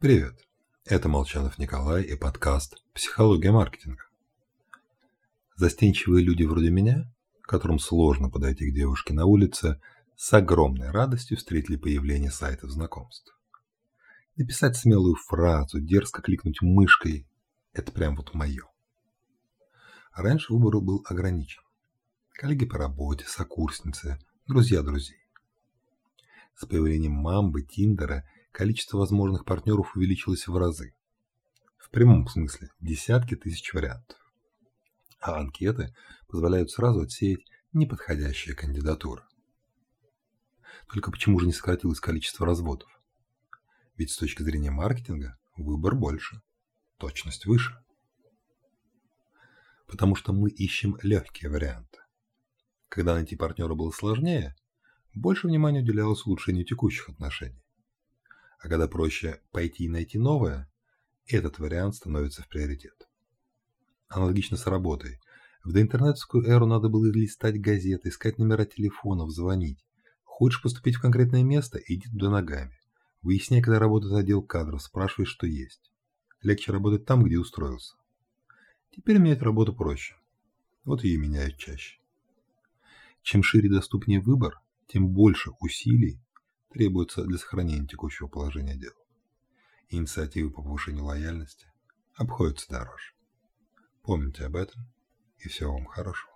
Привет, это Молчанов Николай и подкаст «Психология маркетинга». Застенчивые люди вроде меня, которым сложно подойти к девушке на улице, с огромной радостью встретили появление сайтов знакомств. Написать смелую фразу, дерзко кликнуть мышкой – это прям вот мое. Раньше выбор был ограничен. Коллеги по работе, сокурсницы, друзья друзей. С появлением Мамбы, Тиндера количество возможных партнеров увеличилось в разы. В прямом смысле десятки тысяч вариантов. А анкеты позволяют сразу отсеять неподходящие кандидатуры. Только почему же не сократилось количество разводов? Ведь с точки зрения маркетинга выбор больше, точность выше. Потому что мы ищем легкие варианты. Когда найти партнера было сложнее, больше внимания уделялось улучшению текущих отношений. А когда проще пойти и найти новое, этот вариант становится в приоритет. Аналогично с работой. В доинтернетскую эру надо было листать газеты, искать номера телефонов, звонить. Хочешь поступить в конкретное место – иди туда ногами. Выясняй, когда работает отдел кадров, спрашивай, что есть. Легче работать там, где устроился. Теперь менять работу проще. Вот ее меняют чаще. Чем шире доступнее выбор, тем больше усилий требуется для сохранения текущего положения дел. Инициативы по повышению лояльности обходятся дороже. Помните об этом и всего вам хорошего.